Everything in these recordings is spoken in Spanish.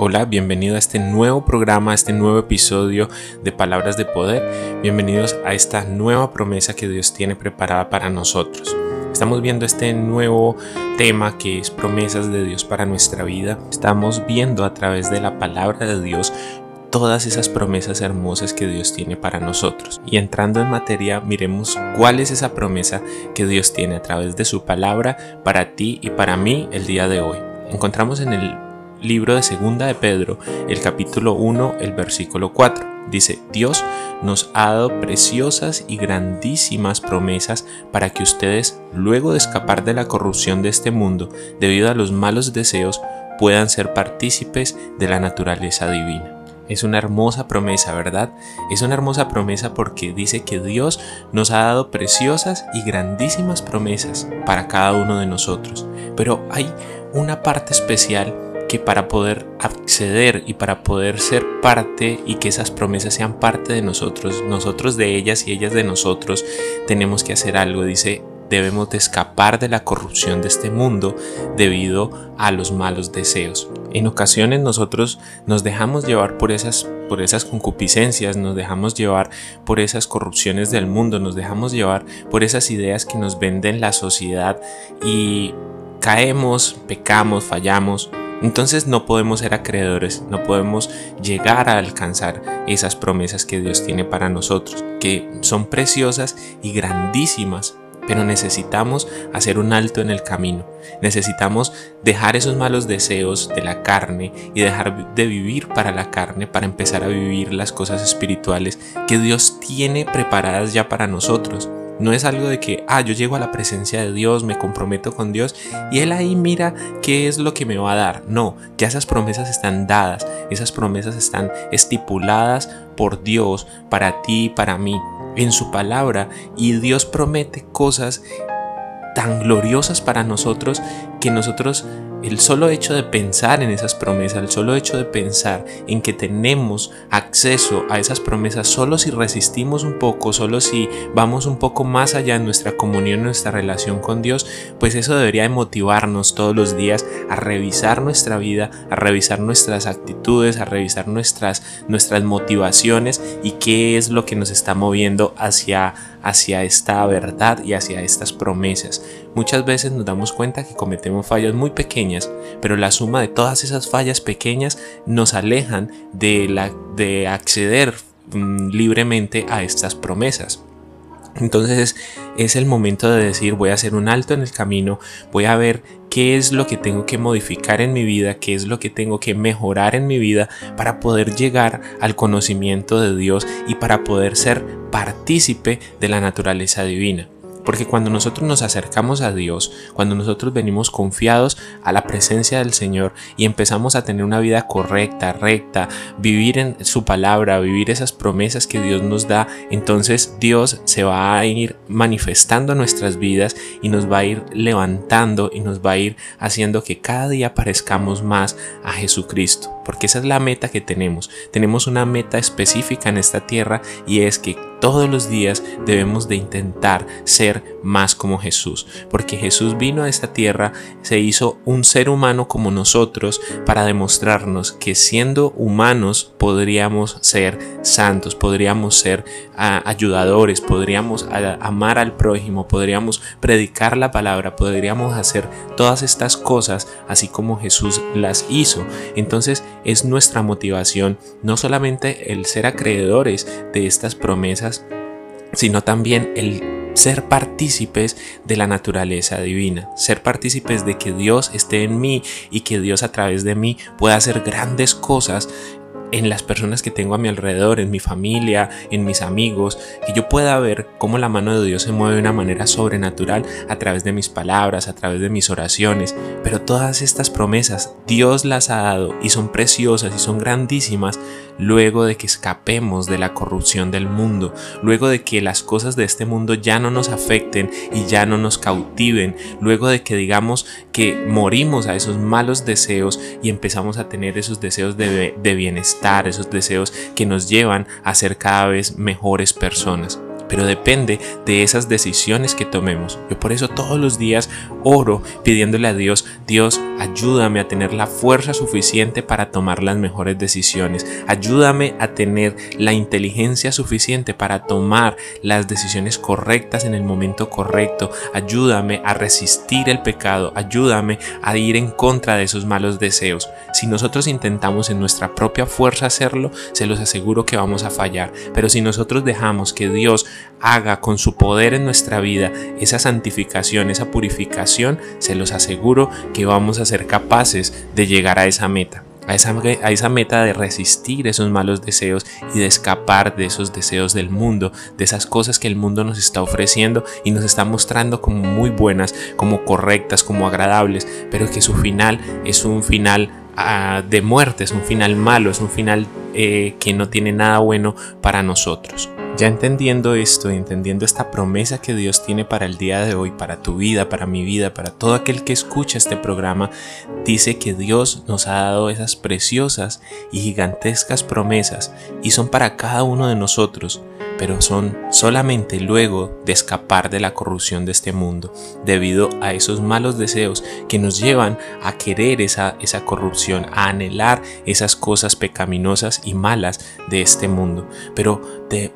Hola, bienvenido a este nuevo programa, a este nuevo episodio de Palabras de Poder. Bienvenidos a esta nueva promesa que Dios tiene preparada para nosotros. Estamos viendo este nuevo tema que es promesas de Dios para nuestra vida. Estamos viendo a través de la palabra de Dios todas esas promesas hermosas que Dios tiene para nosotros. Y entrando en materia, miremos cuál es esa promesa que Dios tiene a través de su palabra para ti y para mí el día de hoy. Encontramos en el libro de Segunda de Pedro, el capítulo 1, el versículo 4. Dice, Dios nos ha dado preciosas y grandísimas promesas para que ustedes, luego de escapar de la corrupción de este mundo debido a los malos deseos, puedan ser partícipes de la naturaleza divina. Es una hermosa promesa, ¿verdad? Es una hermosa promesa porque dice que Dios nos ha dado preciosas y grandísimas promesas para cada uno de nosotros. Pero hay una parte especial que para poder acceder y para poder ser parte y que esas promesas sean parte de nosotros, nosotros de ellas y ellas de nosotros, tenemos que hacer algo. Dice, debemos de escapar de la corrupción de este mundo debido a los malos deseos. En ocasiones nosotros nos dejamos llevar por esas, por esas concupiscencias, nos dejamos llevar por esas corrupciones del mundo, nos dejamos llevar por esas ideas que nos venden la sociedad y caemos, pecamos, fallamos entonces no podemos ser acreedores, no podemos llegar a alcanzar esas promesas que Dios tiene para nosotros, que son preciosas y grandísimas, pero necesitamos hacer un alto en el camino. Necesitamos dejar esos malos deseos de la carne y dejar de vivir para la carne para empezar a vivir las cosas espirituales que Dios tiene preparadas ya para nosotros. No es algo de que, ah, yo llego a la presencia de Dios, me comprometo con Dios y Él ahí mira qué es lo que me va a dar. No, ya esas promesas están dadas, esas promesas están estipuladas por Dios para ti para mí en su palabra y Dios promete cosas tan gloriosas para nosotros que nosotros el solo hecho de pensar en esas promesas, el solo hecho de pensar en que tenemos acceso a esas promesas, solo si resistimos un poco, solo si vamos un poco más allá en nuestra comunión, en nuestra relación con Dios, pues eso debería motivarnos todos los días a revisar nuestra vida, a revisar nuestras actitudes, a revisar nuestras, nuestras motivaciones y qué es lo que nos está moviendo hacia, hacia esta verdad y hacia estas promesas. Muchas veces nos damos cuenta que cometemos fallas muy pequeñas, pero la suma de todas esas fallas pequeñas nos alejan de, la, de acceder mm, libremente a estas promesas. Entonces es el momento de decir voy a hacer un alto en el camino, voy a ver qué es lo que tengo que modificar en mi vida, qué es lo que tengo que mejorar en mi vida para poder llegar al conocimiento de Dios y para poder ser partícipe de la naturaleza divina. Porque cuando nosotros nos acercamos a Dios, cuando nosotros venimos confiados a la presencia del Señor y empezamos a tener una vida correcta, recta, vivir en su palabra, vivir esas promesas que Dios nos da, entonces Dios se va a ir manifestando nuestras vidas y nos va a ir levantando y nos va a ir haciendo que cada día parezcamos más a Jesucristo. Porque esa es la meta que tenemos. Tenemos una meta específica en esta tierra y es que todos los días debemos de intentar ser más como Jesús, porque Jesús vino a esta tierra, se hizo un ser humano como nosotros para demostrarnos que siendo humanos podríamos ser santos, podríamos ser ah, ayudadores, podríamos ah, amar al prójimo, podríamos predicar la palabra, podríamos hacer todas estas cosas así como Jesús las hizo. Entonces es nuestra motivación no solamente el ser acreedores de estas promesas, sino también el ser partícipes de la naturaleza divina, ser partícipes de que Dios esté en mí y que Dios a través de mí pueda hacer grandes cosas en las personas que tengo a mi alrededor, en mi familia, en mis amigos, que yo pueda ver cómo la mano de Dios se mueve de una manera sobrenatural a través de mis palabras, a través de mis oraciones. Pero todas estas promesas Dios las ha dado y son preciosas y son grandísimas luego de que escapemos de la corrupción del mundo, luego de que las cosas de este mundo ya no nos afecten y ya no nos cautiven, luego de que digamos que morimos a esos malos deseos y empezamos a tener esos deseos de, de bienestar, esos deseos que nos llevan a ser cada vez mejores personas pero depende de esas decisiones que tomemos. Yo por eso todos los días oro pidiéndole a Dios, Dios, ayúdame a tener la fuerza suficiente para tomar las mejores decisiones. Ayúdame a tener la inteligencia suficiente para tomar las decisiones correctas en el momento correcto. Ayúdame a resistir el pecado. Ayúdame a ir en contra de esos malos deseos. Si nosotros intentamos en nuestra propia fuerza hacerlo, se los aseguro que vamos a fallar. Pero si nosotros dejamos que Dios haga con su poder en nuestra vida esa santificación, esa purificación, se los aseguro que vamos a ser capaces de llegar a esa meta. A esa, a esa, meta de resistir esos malos deseos y de escapar de esos deseos del mundo, de esas cosas que el mundo nos está ofreciendo y nos está mostrando como muy buenas, como correctas, como agradables, pero que su final es un final ah, de muerte, es un final malo, es un final eh, que no tiene nada bueno para nosotros. Ya entendiendo esto, entendiendo esta promesa que Dios tiene para el día de hoy, para tu vida, para mi vida, para todo aquel que escucha este programa, dice que Dios nos ha dado esas preciosas y gigantescas promesas y son para cada uno de nosotros pero son solamente luego de escapar de la corrupción de este mundo, debido a esos malos deseos que nos llevan a querer esa, esa corrupción, a anhelar esas cosas pecaminosas y malas de este mundo. Pero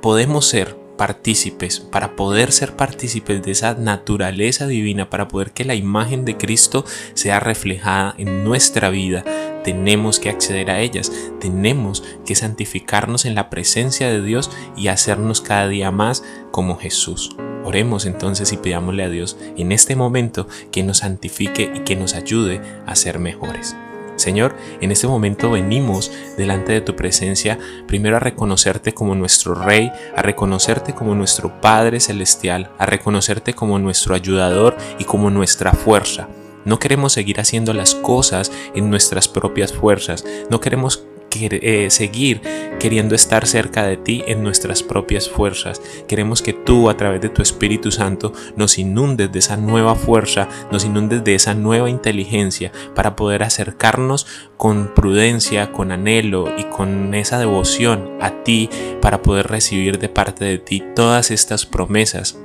podemos ser partícipes, para poder ser partícipes de esa naturaleza divina, para poder que la imagen de Cristo sea reflejada en nuestra vida, tenemos que acceder a ellas, tenemos que santificarnos en la presencia de Dios y hacernos cada día más como Jesús. Oremos entonces y pidámosle a Dios en este momento que nos santifique y que nos ayude a ser mejores. Señor, en este momento venimos delante de tu presencia primero a reconocerte como nuestro Rey, a reconocerte como nuestro Padre Celestial, a reconocerte como nuestro ayudador y como nuestra fuerza. No queremos seguir haciendo las cosas en nuestras propias fuerzas, no queremos eh, seguir queriendo estar cerca de ti en nuestras propias fuerzas. Queremos que tú a través de tu Espíritu Santo nos inundes de esa nueva fuerza, nos inundes de esa nueva inteligencia para poder acercarnos con prudencia, con anhelo y con esa devoción a ti para poder recibir de parte de ti todas estas promesas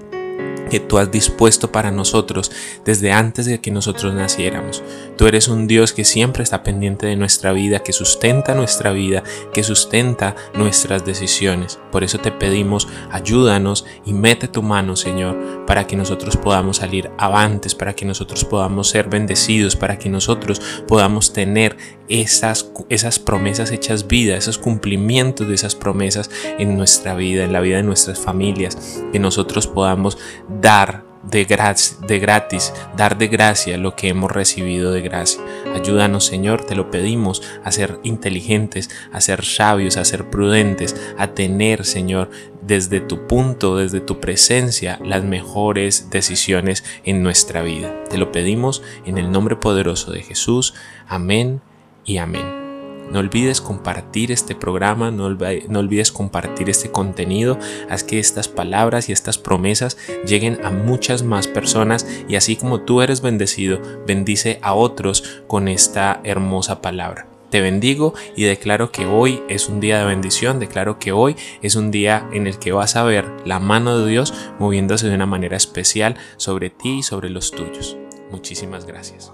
que tú has dispuesto para nosotros desde antes de que nosotros naciéramos. Tú eres un Dios que siempre está pendiente de nuestra vida, que sustenta nuestra vida, que sustenta nuestras decisiones. Por eso te pedimos, ayúdanos y mete tu mano, Señor, para que nosotros podamos salir avantes, para que nosotros podamos ser bendecidos, para que nosotros podamos tener esas, esas promesas hechas vida, esos cumplimientos de esas promesas en nuestra vida, en la vida de nuestras familias, que nosotros podamos dar de, de gratis, dar de gracia lo que hemos recibido de gracia. Ayúdanos, Señor, te lo pedimos, a ser inteligentes, a ser sabios, a ser prudentes, a tener, Señor, desde tu punto, desde tu presencia, las mejores decisiones en nuestra vida. Te lo pedimos en el nombre poderoso de Jesús. Amén y amén. No olvides compartir este programa, no, olvides compartir este contenido, haz que estas palabras y estas promesas lleguen a muchas más personas y así como tú eres bendecido, bendice a otros con esta hermosa palabra. Te bendigo y declaro que hoy es un día de bendición, declaro que hoy es un día en el que vas a ver la mano de Dios moviéndose de una manera especial sobre ti y sobre los tuyos. Muchísimas gracias.